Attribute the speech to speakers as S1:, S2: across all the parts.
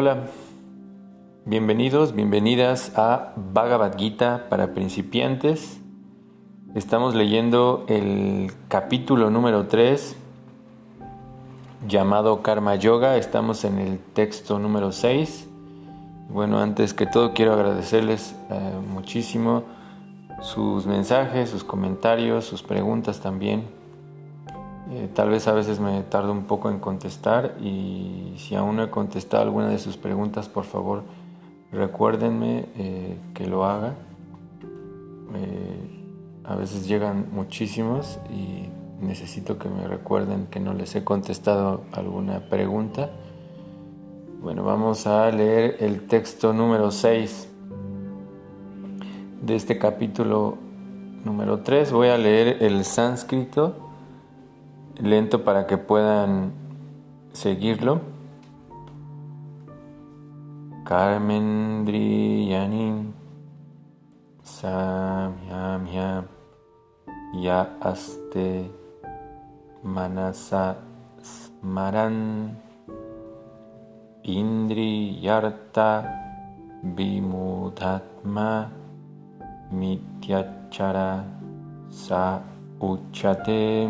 S1: Hola, bienvenidos, bienvenidas a Bhagavad Gita para principiantes. Estamos leyendo el capítulo número 3 llamado Karma Yoga. Estamos en el texto número 6. Bueno, antes que todo quiero agradecerles eh, muchísimo sus mensajes, sus comentarios, sus preguntas también. Eh, tal vez a veces me tardo un poco en contestar y si aún no he contestado alguna de sus preguntas, por favor recuérdenme eh, que lo haga. a veces llegan muchísimos y necesito que me recuerden que no les he contestado alguna pregunta. Bueno, vamos a leer el texto número 6 de este capítulo número 3. Voy a leer el sánscrito lento para que puedan seguirlo. Karmendriyanin Samyamya Ya Aste Manasa Smaran. Indriyarta Vimudatma Mityachara Sa Uchate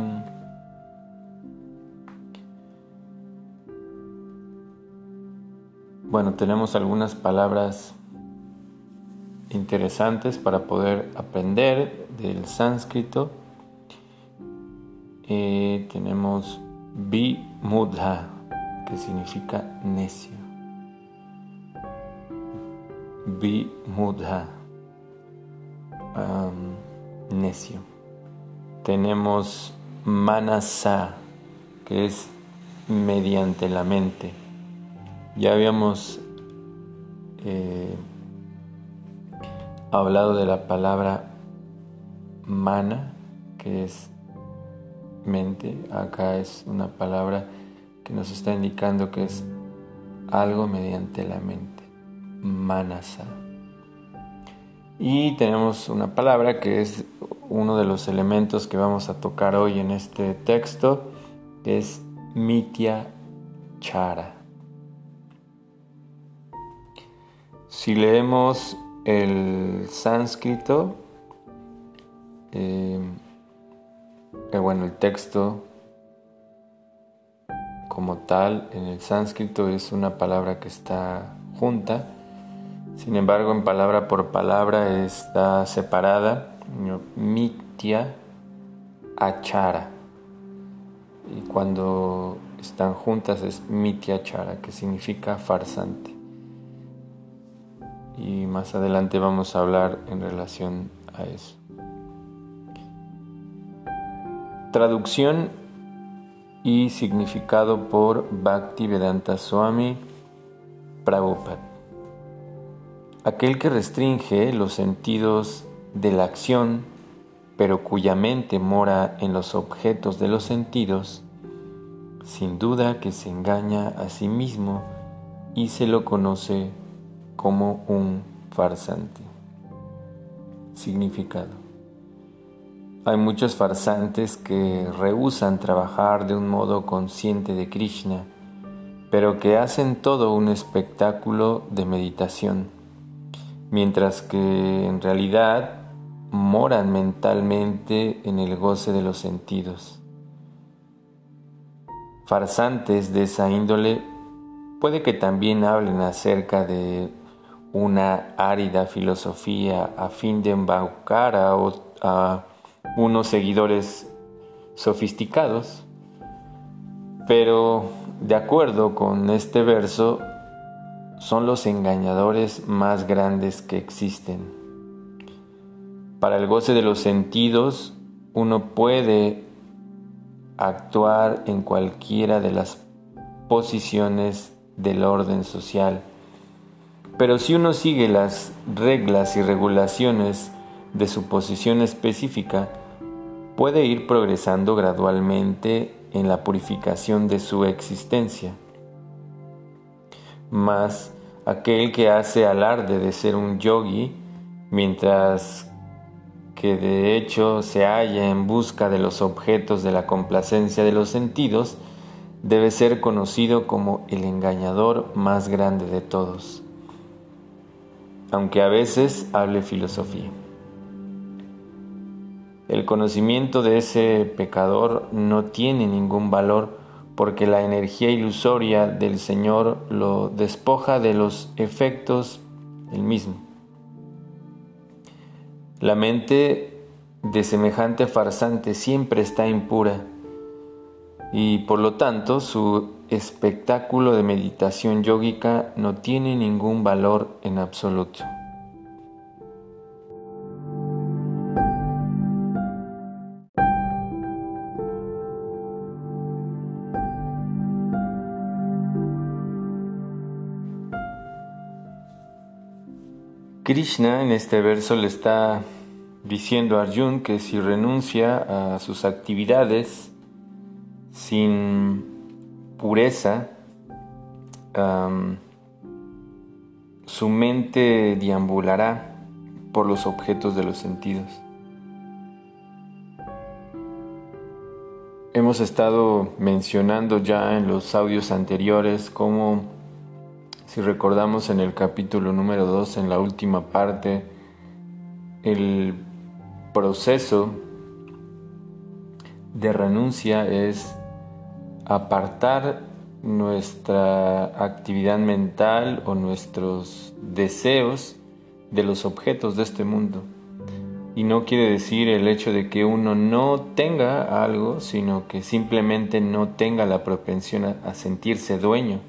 S1: Bueno, tenemos algunas palabras interesantes para poder aprender del sánscrito. Eh, tenemos Vimudha, que significa necio. Vimudha, necio. Tenemos Manasa, que es mediante la mente. Ya habíamos eh, hablado de la palabra mana, que es mente. Acá es una palabra que nos está indicando que es algo mediante la mente. Manasa. Y tenemos una palabra que es uno de los elementos que vamos a tocar hoy en este texto, que es mitya chara. Si leemos el sánscrito, eh, eh, bueno, el texto como tal en el sánscrito es una palabra que está junta, sin embargo en palabra por palabra está separada, mitya achara, y cuando están juntas es mitya achara, que significa farsante y más adelante vamos a hablar en relación a eso. Traducción y significado por Bhaktivedanta Swami Prabhupada. Aquel que restringe los sentidos de la acción, pero cuya mente mora en los objetos de los sentidos, sin duda que se engaña a sí mismo y se lo conoce como un farsante. Significado. Hay muchos farsantes que rehusan trabajar de un modo consciente de Krishna, pero que hacen todo un espectáculo de meditación, mientras que en realidad moran mentalmente en el goce de los sentidos. Farsantes de esa índole puede que también hablen acerca de una árida filosofía a fin de embaucar a, unos seguidores sofisticados, pero de acuerdo con este verso, son los engañadores más grandes que existen. Para el goce de los sentidos, uno puede actuar en cualquiera de las posiciones del orden social pero si uno sigue las reglas y regulaciones de su posición específica, puede ir progresando gradualmente en la purificación de su existencia. Mas aquel que hace alarde de ser un yogi, mientras que de hecho se halla en busca de los objetos de la complacencia de los sentidos, debe ser conocido como el engañador más grande de todos, aunque a veces hable filosofía. El conocimiento de ese pecador no tiene ningún valor porque la energía ilusoria del Señor lo despoja de los efectos del mismo. La mente de semejante farsante siempre está impura y por lo tanto su espectáculo de meditación yógica no tiene ningún valor en absoluto. Krishna en este verso le está diciendo a Arjun que si renuncia a sus actividades sin pureza, su mente deambulará por los objetos de los sentidos. Hemos estado mencionando ya en los audios anteriores cómo si recordamos en el capítulo número 2, en la última parte, el proceso de renuncia es apartar nuestra actividad mental o nuestros deseos de los objetos de este mundo. Y no quiere decir el hecho de que uno no tenga algo, sino que simplemente no tenga la propensión a, sentirse dueño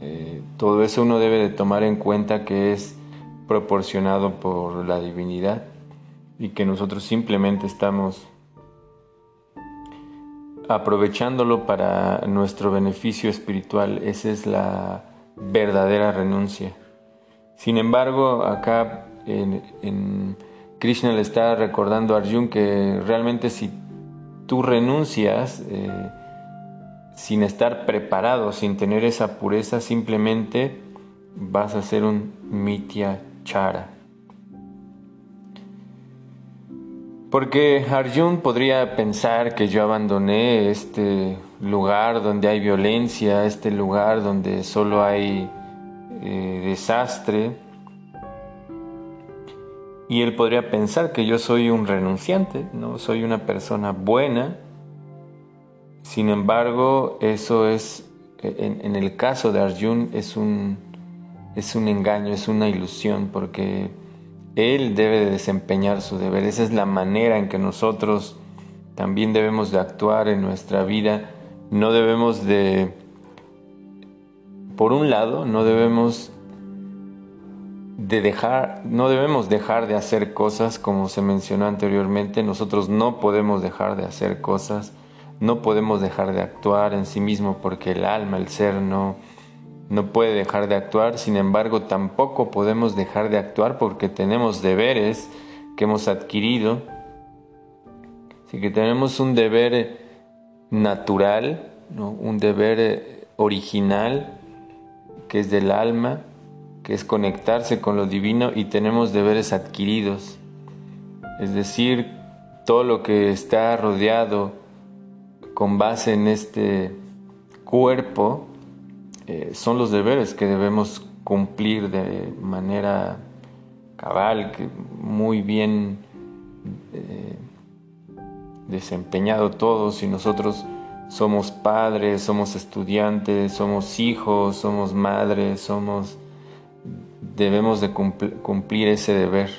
S1: eh, todo eso uno debe de tomar en cuenta que es proporcionado por la divinidad y que nosotros simplemente estamos aprovechándolo para nuestro beneficio espiritual. Esa es la verdadera renuncia. Sin embargo, acá en, Krishna le está recordando a Arjun que realmente si tú renuncias, eh, sin estar preparado, sin tener esa pureza, simplemente vas a ser un mitya chara. Porque Arjun podría pensar que yo abandoné este lugar donde hay violencia, este lugar donde solo hay eh, desastre, y él podría pensar que yo soy un renunciante, no soy una persona buena, sin embargo, eso es, en, el caso de Arjun, es un, es un engaño, es una ilusión, porque él debe de desempeñar su deber. Esa es la manera en que nosotros también debemos de actuar en nuestra vida. No debemos de, por un lado, no debemos de dejar, no debemos dejar de hacer cosas como se mencionó anteriormente. Nosotros no podemos dejar de hacer cosas no podemos dejar de actuar en sí mismo porque el alma, el ser no, no puede dejar de actuar, sin embargo tampoco podemos dejar de actuar porque tenemos deberes que hemos adquirido. Así que tenemos un deber natural, un deber original que es del alma, que es conectarse con lo divino y tenemos deberes adquiridos. Es decir, todo lo que está rodeado con base en este cuerpo eh, son los deberes que debemos cumplir de manera cabal, que muy bien eh, desempeñado todos y nosotros somos padres, somos estudiantes, somos hijos, somos madres, somos debemos de cumplir ese deber.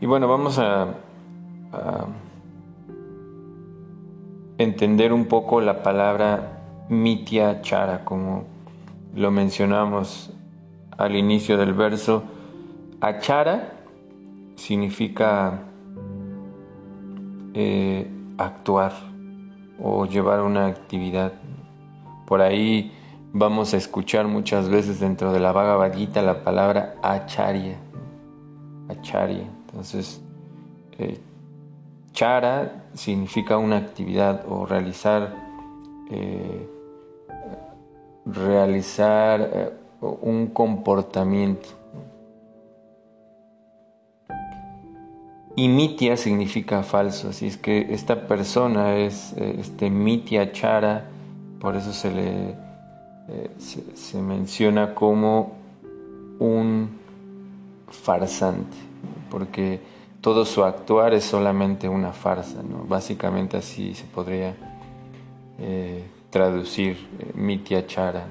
S1: Y bueno, vamos a, entender un poco la palabra mitya chara, como lo mencionamos al inicio del verso. Achara significa eh, actuar o llevar una actividad. Por ahí vamos a escuchar muchas veces dentro de la Bhagavad Gita la palabra acharya. Acharya. Entonces, eh, chara significa una actividad o realizar, eh, realizar eh, un comportamiento. Y mitya significa falso, así es que esta persona es eh, este mitya chara, por eso se le se, menciona como un farsante, porque todo su actuar es solamente una farsa, básicamente así se podría eh, traducir mitya chara,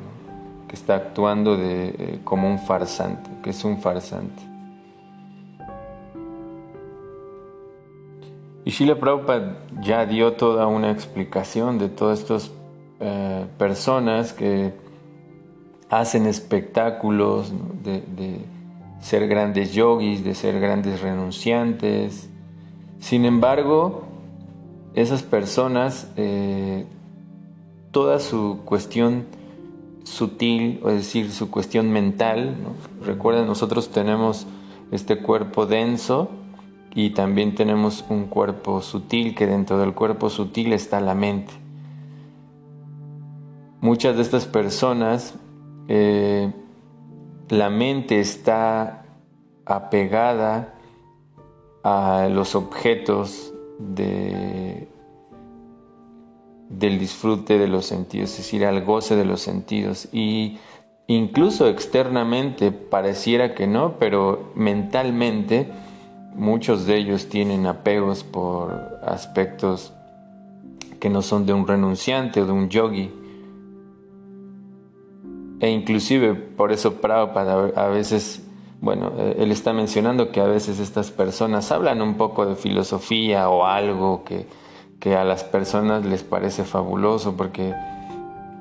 S1: que está actuando de, como un farsante, que es un farsante. Y Shila Prabhupada ya dio toda una explicación de todas estas eh, personas que hacen espectáculos de, ser grandes yogis, de ser grandes renunciantes. Sin embargo, esas personas, eh, toda su cuestión sutil, es decir, su cuestión mental, recuerden, nosotros tenemos este cuerpo denso, y también tenemos un cuerpo sutil, que dentro del cuerpo sutil está la mente. Muchas de estas personas, eh, la mente está apegada a los objetos de, del disfrute de los sentidos, es decir, al goce de los sentidos. Y incluso externamente pareciera que no, pero mentalmente Muchos de ellos tienen apegos por aspectos que no son de un renunciante o de un yogi. E inclusive por eso Prabhupada a veces, bueno, eh, él está mencionando que a veces estas personas hablan un poco de filosofía o algo que, que a las personas les parece fabuloso porque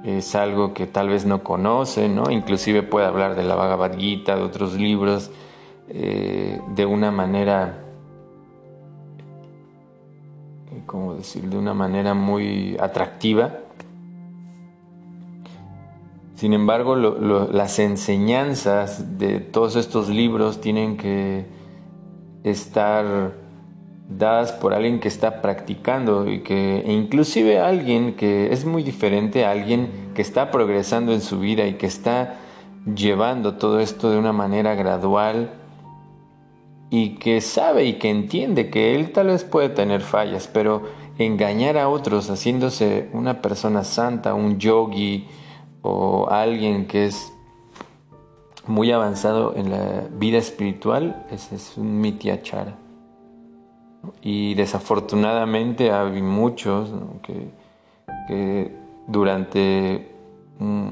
S1: es algo que tal vez no conocen, ¿no? Inclusive puede hablar de la Bhagavad Gita, de otros libros, eh, de una manera, ¿cómo decir? De una manera muy atractiva. Sin embargo, las enseñanzas de todos estos libros tienen que estar dadas por alguien que está practicando y que e inclusive alguien que es muy diferente a alguien que está progresando en su vida y que está llevando todo esto de una manera gradual y que sabe y que entiende que él tal vez puede tener fallas, pero engañar a otros haciéndose una persona santa, un yogi o alguien que es muy avanzado en la vida espiritual, ese es un mityachara. Y desafortunadamente hay muchos que, durante mm,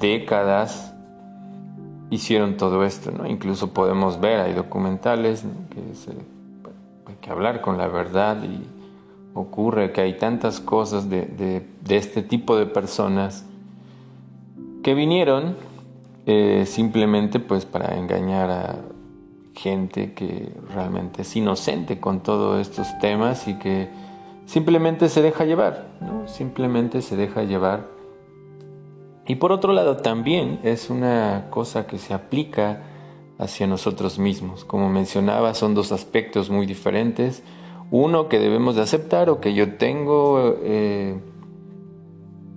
S1: décadas hicieron todo esto, ¿no? Incluso podemos ver, hay documentales que hay que hablar con la verdad y ocurre que hay tantas cosas de, este tipo de personas que vinieron eh, simplemente pues para engañar a gente que realmente es inocente con todos estos temas y que simplemente se deja llevar, ¿no? simplemente se deja llevar y por otro lado también es una cosa que se aplica hacia nosotros mismos. Como mencionaba, son dos aspectos muy diferentes. Uno que debemos de aceptar o que yo tengo eh,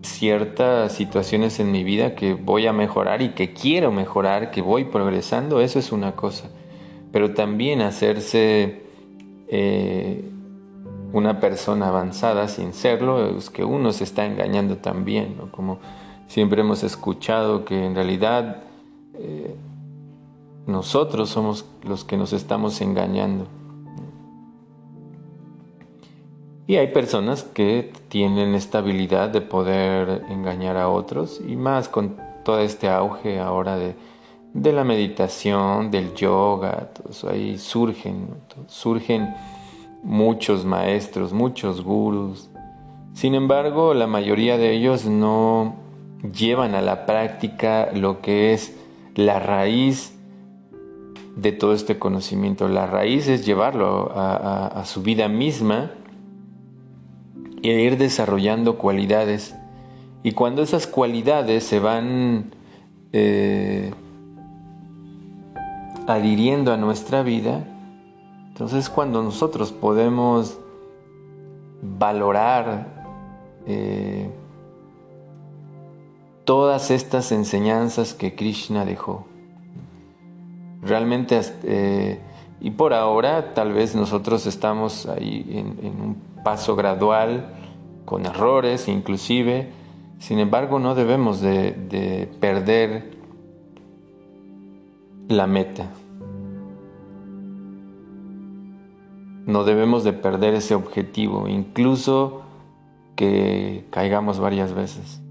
S1: ciertas situaciones en mi vida que voy a mejorar y que quiero mejorar, que voy progresando, eso es una cosa. Pero también hacerse eh, una persona avanzada sin serlo es que uno se está engañando también. Como Siempre hemos escuchado que en realidad eh, nosotros somos los que nos estamos engañando. Y hay personas que tienen esta habilidad de poder engañar a otros y más con todo este auge ahora de, la meditación, del yoga, ahí surgen, surgen muchos maestros, muchos gurus. Sin embargo, la mayoría de ellos no llevan a la práctica lo que es la raíz de todo este conocimiento. La raíz es llevarlo a, su vida misma e ir desarrollando cualidades. Y cuando esas cualidades se van eh, adhiriendo a nuestra vida, entonces cuando nosotros podemos valorar eh, todas estas enseñanzas que Krishna dejó. Realmente eh, Y por ahora tal vez nosotros estamos ahí en, un paso gradual, con errores inclusive, sin embargo no debemos de perder la meta. No debemos de perder ese objetivo, incluso que caigamos varias veces.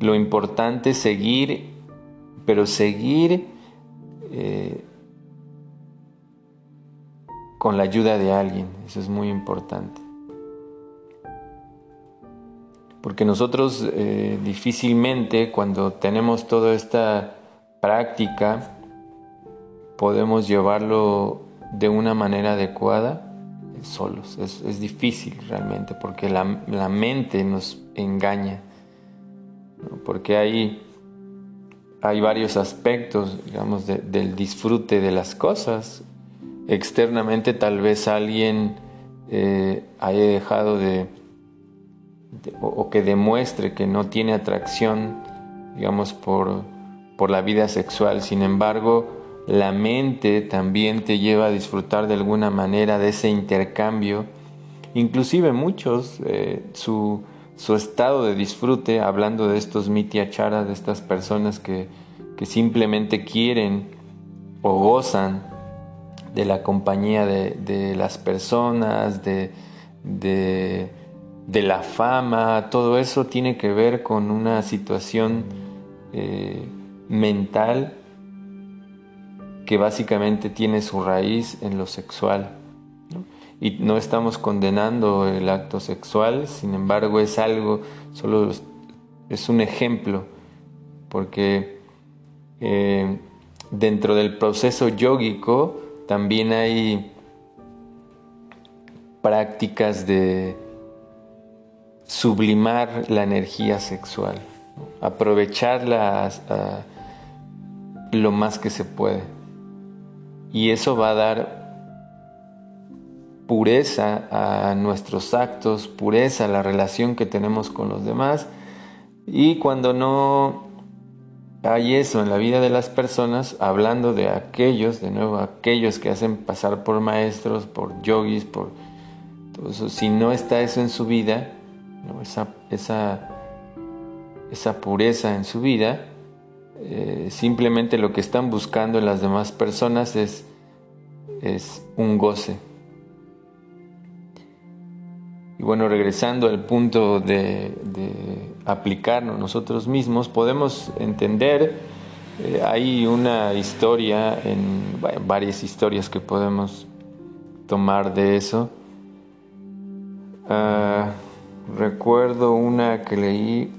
S1: Lo importante es seguir, pero seguir eh, con la ayuda de alguien. Eso es muy importante. Porque nosotros eh, difícilmente cuando tenemos toda esta práctica podemos llevarlo de una manera adecuada solos. Es, difícil realmente porque la, mente nos engaña, porque hay, hay varios aspectos, digamos, del disfrute de las cosas. Externamente tal vez alguien eh, haya dejado de, o, que demuestre que no tiene atracción, digamos, por, por la vida sexual. Sin embargo, la mente también te lleva a disfrutar de alguna manera de ese intercambio. Inclusive muchos, eh, su, estado de disfrute, hablando de estos mitiacharas, de estas personas que, simplemente quieren o gozan de la compañía de, las personas, de, la fama, todo eso tiene que ver con una situación eh, mental que básicamente tiene su raíz en lo sexual. Y no estamos condenando el acto sexual, sin embargo es algo, solo es un ejemplo, porque eh, dentro del proceso yógico también hay prácticas de sublimar la energía sexual, aprovecharla lo más que se puede. Y eso va a dar pureza a nuestros actos, pureza a la relación que tenemos con los demás. Y cuando no hay eso en la vida de las personas, hablando de aquellos, de nuevo, aquellos que hacen pasar por maestros, por yogis, por todo eso, si no está eso en su vida, esa, esa, esa pureza en su vida, eh, simplemente lo que están buscando las demás personas es, es un goce. Y bueno, regresando al punto de, aplicarnos nosotros mismos, podemos entender, eh, hay una historia, en varias historias que podemos tomar de eso. Ah, recuerdo una que leí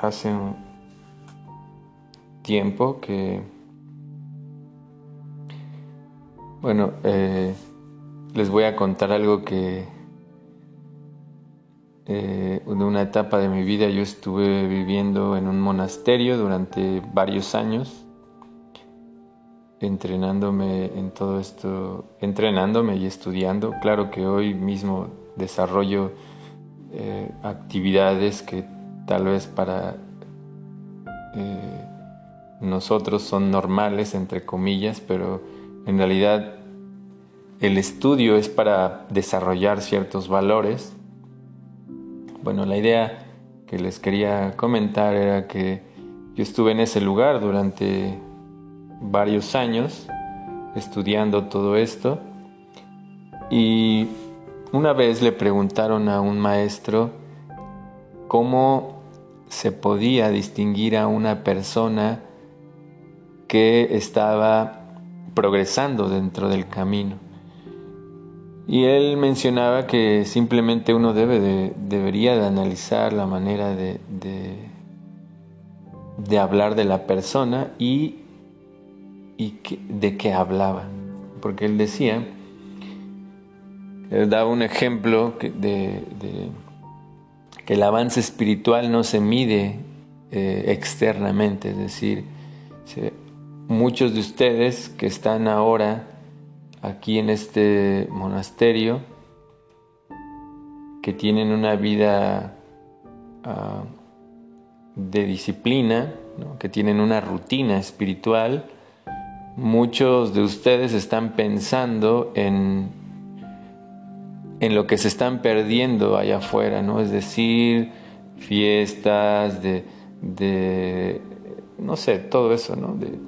S1: hace un, tiempo que, bueno, eh, les voy a contar algo que eh, en una etapa de mi vida yo estuve viviendo en un monasterio durante varios años, entrenándome en todo esto, entrenándome y estudiando. Claro que hoy mismo desarrollo eh, actividades que tal vez para nosotros son normales, entre comillas, pero en realidad el estudio es para desarrollar ciertos valores. Bueno, la idea que les quería comentar era que yo estuve en ese lugar durante varios años estudiando todo esto y una vez le preguntaron a un maestro cómo se podía distinguir a una persona que estaba progresando dentro del camino. Y él mencionaba que simplemente uno debe de, debería de analizar la manera de, de, hablar de la persona y, y de qué hablaba. Porque él decía, daba un ejemplo de, que el avance espiritual no se mide eh, externamente, es decir, muchos de ustedes que están ahora aquí en este monasterio, que tienen una vida ah, de disciplina, que tienen una rutina espiritual, muchos de ustedes están pensando en, en lo que se están perdiendo allá afuera, ¿no? Es decir, fiestas, de, de no sé, todo eso, ¿no? De,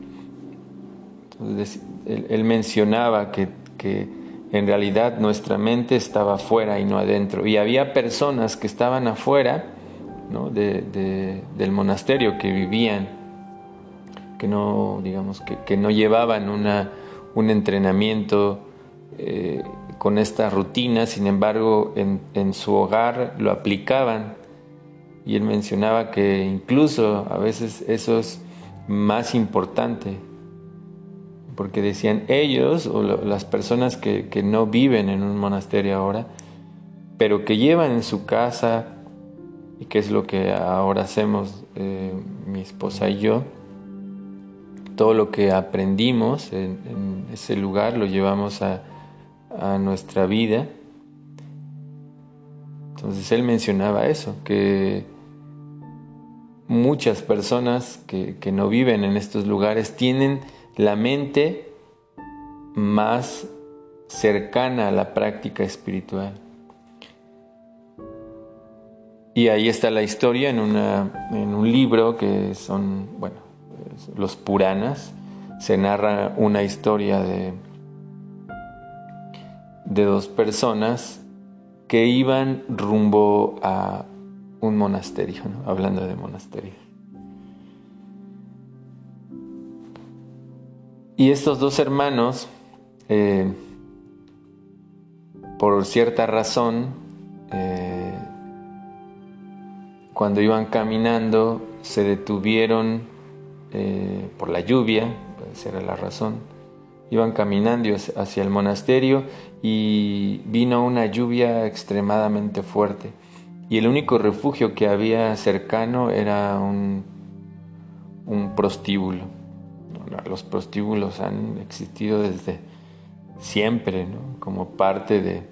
S1: él, mencionaba que, que, en realidad nuestra mente estaba afuera y no adentro. Y había personas que estaban afuera ¿no? de, del monasterio que vivían, que no, digamos, que, que no llevaban una, un entrenamiento eh, con esta rutina, sin embargo, en, su hogar lo aplicaban. Y él mencionaba que incluso a veces eso es más importante porque decían ellos o las personas que, no viven en un monasterio ahora, pero que llevan en su casa, y que es lo que ahora hacemos eh, mi esposa y yo, todo lo que aprendimos en, ese lugar lo llevamos a, nuestra vida. Entonces él mencionaba eso, que muchas personas que, que no viven en estos lugares tienen la mente más cercana a la práctica espiritual. Y ahí está la historia en, en un libro que son, bueno, los Puranas. Se narra una historia de, de dos personas que iban rumbo a un monasterio, hablando de monasterio. Y estos dos hermanos, eh, por cierta razón, eh, cuando iban caminando, se detuvieron eh, por la lluvia, esa era la razón. Iban caminando hacia el monasterio y vino una lluvia extremadamente fuerte. Y el único refugio que había cercano era un, un prostíbulo los prostíbulos han existido desde siempre, como parte de,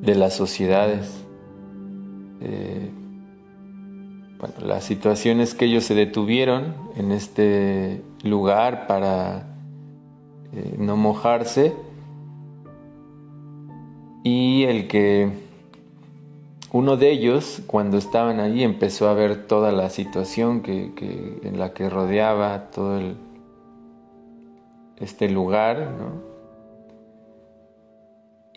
S1: de las sociedades. Eh, bueno, la situación es que ellos se detuvieron en este lugar para eh, no mojarse y el que uno de ellos, cuando estaban allí, empezó a ver toda la situación que, en la que rodeaba todo este lugar,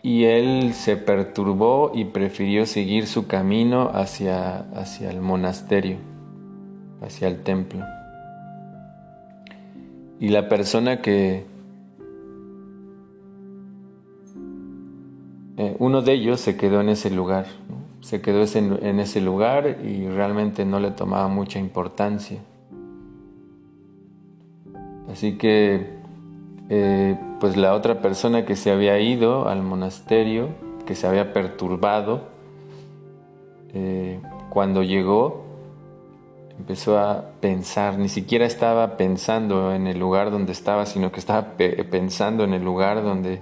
S1: y él se perturbó y prefirió seguir su camino hacia, hacia el monasterio, hacia el templo. Y la persona que, eh, uno de ellos se quedó en ese lugar se quedó en ese lugar y realmente no le tomaba mucha importancia. Así que, eh, pues la otra persona que se había ido al monasterio, que se había perturbado, eh, cuando llegó, empezó a pensar, ni siquiera estaba pensando en el lugar donde estaba, sino que estaba pensando en el lugar donde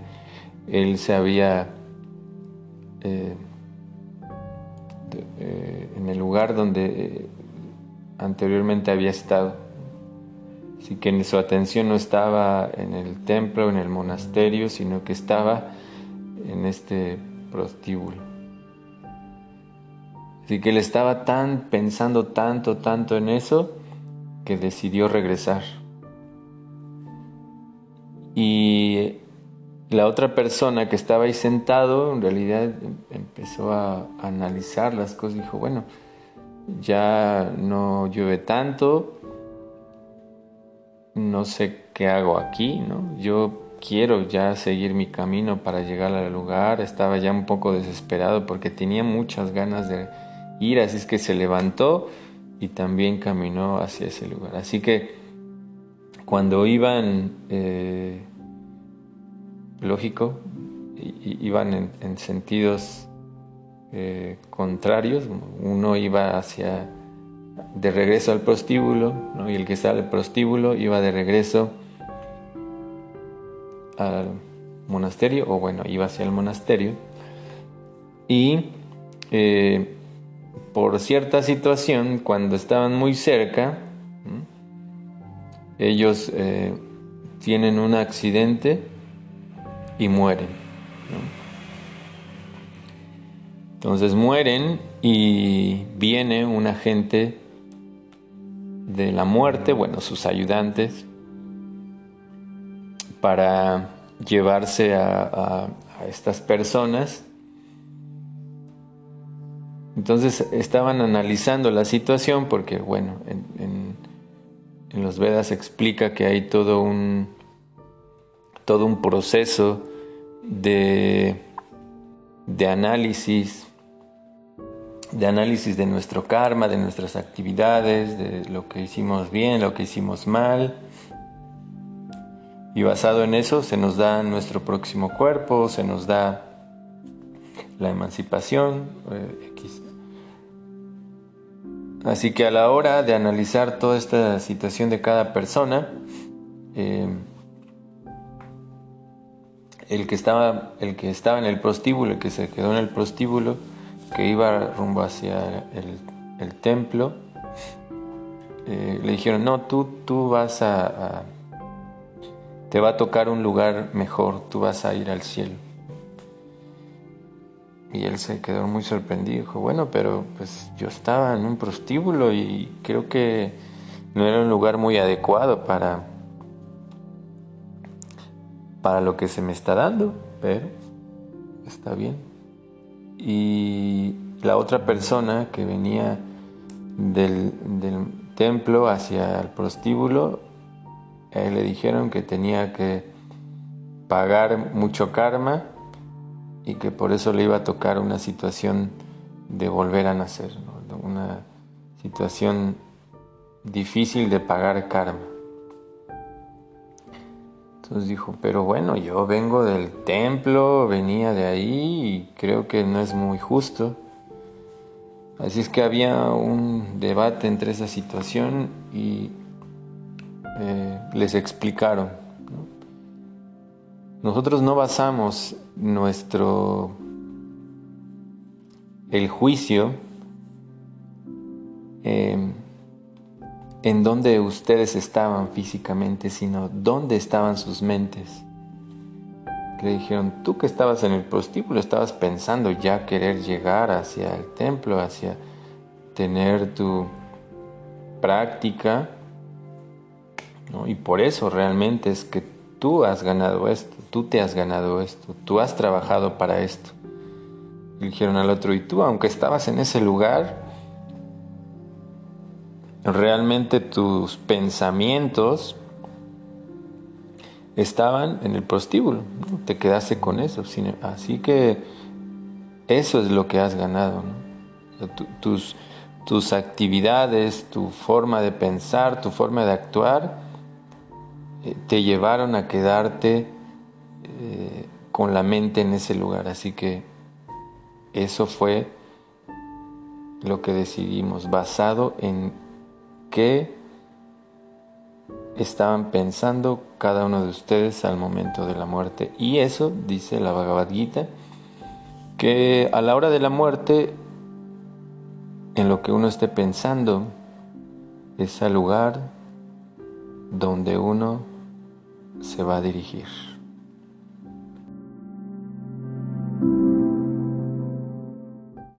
S1: él se había... Eh, eh, en el lugar donde eh, anteriormente había estado. Así que su atención no estaba en el templo, en el monasterio, sino que estaba en este prostíbulo. Así que él estaba tan pensando tanto, tanto en eso, que decidió regresar. Y la otra persona que estaba ahí sentado en realidad empezó a analizar las cosas, dijo, bueno, ya no llueve tanto, no sé qué hago aquí, ¿no? Yo quiero ya seguir mi camino para llegar al lugar, estaba ya un poco desesperado porque tenía muchas ganas de ir, así es que se levantó y también caminó hacia ese lugar. Así que cuando iban... Eh, lógico, iban en, sentidos eh, contrarios. Uno iba hacia de regreso al prostíbulo, y el que sale al prostíbulo iba de regreso al monasterio, o bueno, iba hacia el monasterio. Y eh, por cierta situación, cuando estaban muy cerca, ellos eh, tienen un accidente y mueren. Entonces mueren y viene un agente de la muerte, bueno, sus ayudantes, para llevarse a, estas personas. Entonces estaban analizando la situación porque, bueno, en, en los Vedas explica que hay todo un, todo un proceso de, de análisis de análisis de nuestro karma, de nuestras actividades, de lo que hicimos bien, lo que hicimos mal. Y basado en eso se nos da nuestro próximo cuerpo, se nos da la emancipación. Eh, Así que a la hora de analizar toda esta situación de cada persona, eh, el, que estaba, el que estaba en el prostíbulo, el que se quedó en el prostíbulo, que iba rumbo hacia el, templo, eh, le dijeron, no, tú, tú vas a, te va a tocar un lugar mejor, tú vas a ir al cielo. Y él se quedó muy sorprendido, dijo, bueno, pero pues yo estaba en un prostíbulo y creo que no era un lugar muy adecuado para, para lo que se me está dando, pero está bien y la otra persona que venía del, templo hacia el prostíbulo, le dijeron que tenía que pagar mucho karma y que por eso le iba a tocar una situación de volver a nacer, una situación difícil de pagar karma. Entonces dijo, pero bueno, yo vengo del templo, venía de ahí y creo que no es muy justo. Así es que había un debate entre esa situación y eh, les explicaron. Nosotros no basamos nuestro el juicio en en dónde ustedes estaban físicamente, sino dónde estaban sus mentes. Le dijeron, tú que estabas en el prostíbulo, estabas pensando ya querer llegar hacia el templo, hacia tener tu práctica, y por eso realmente es que tú has ganado esto, tú te has ganado esto, tú has trabajado para esto. Le dijeron al otro, y tú, aunque estabas en ese lugar, realmente tus pensamientos estaban en el prostíbulo, te quedaste con eso. Así que eso es lo que has ganado. tus, tus actividades, tu forma de pensar, tu forma de actuar, eh, te llevaron a quedarte eh, con la mente en ese lugar. Así que eso fue lo que decidimos, basado en ¿Qué estaban pensando cada uno de ustedes al momento de la muerte? Y eso, dice la Bhagavad Gita, que a la hora de la muerte, en lo que uno esté pensando, es al lugar donde uno se va a dirigir.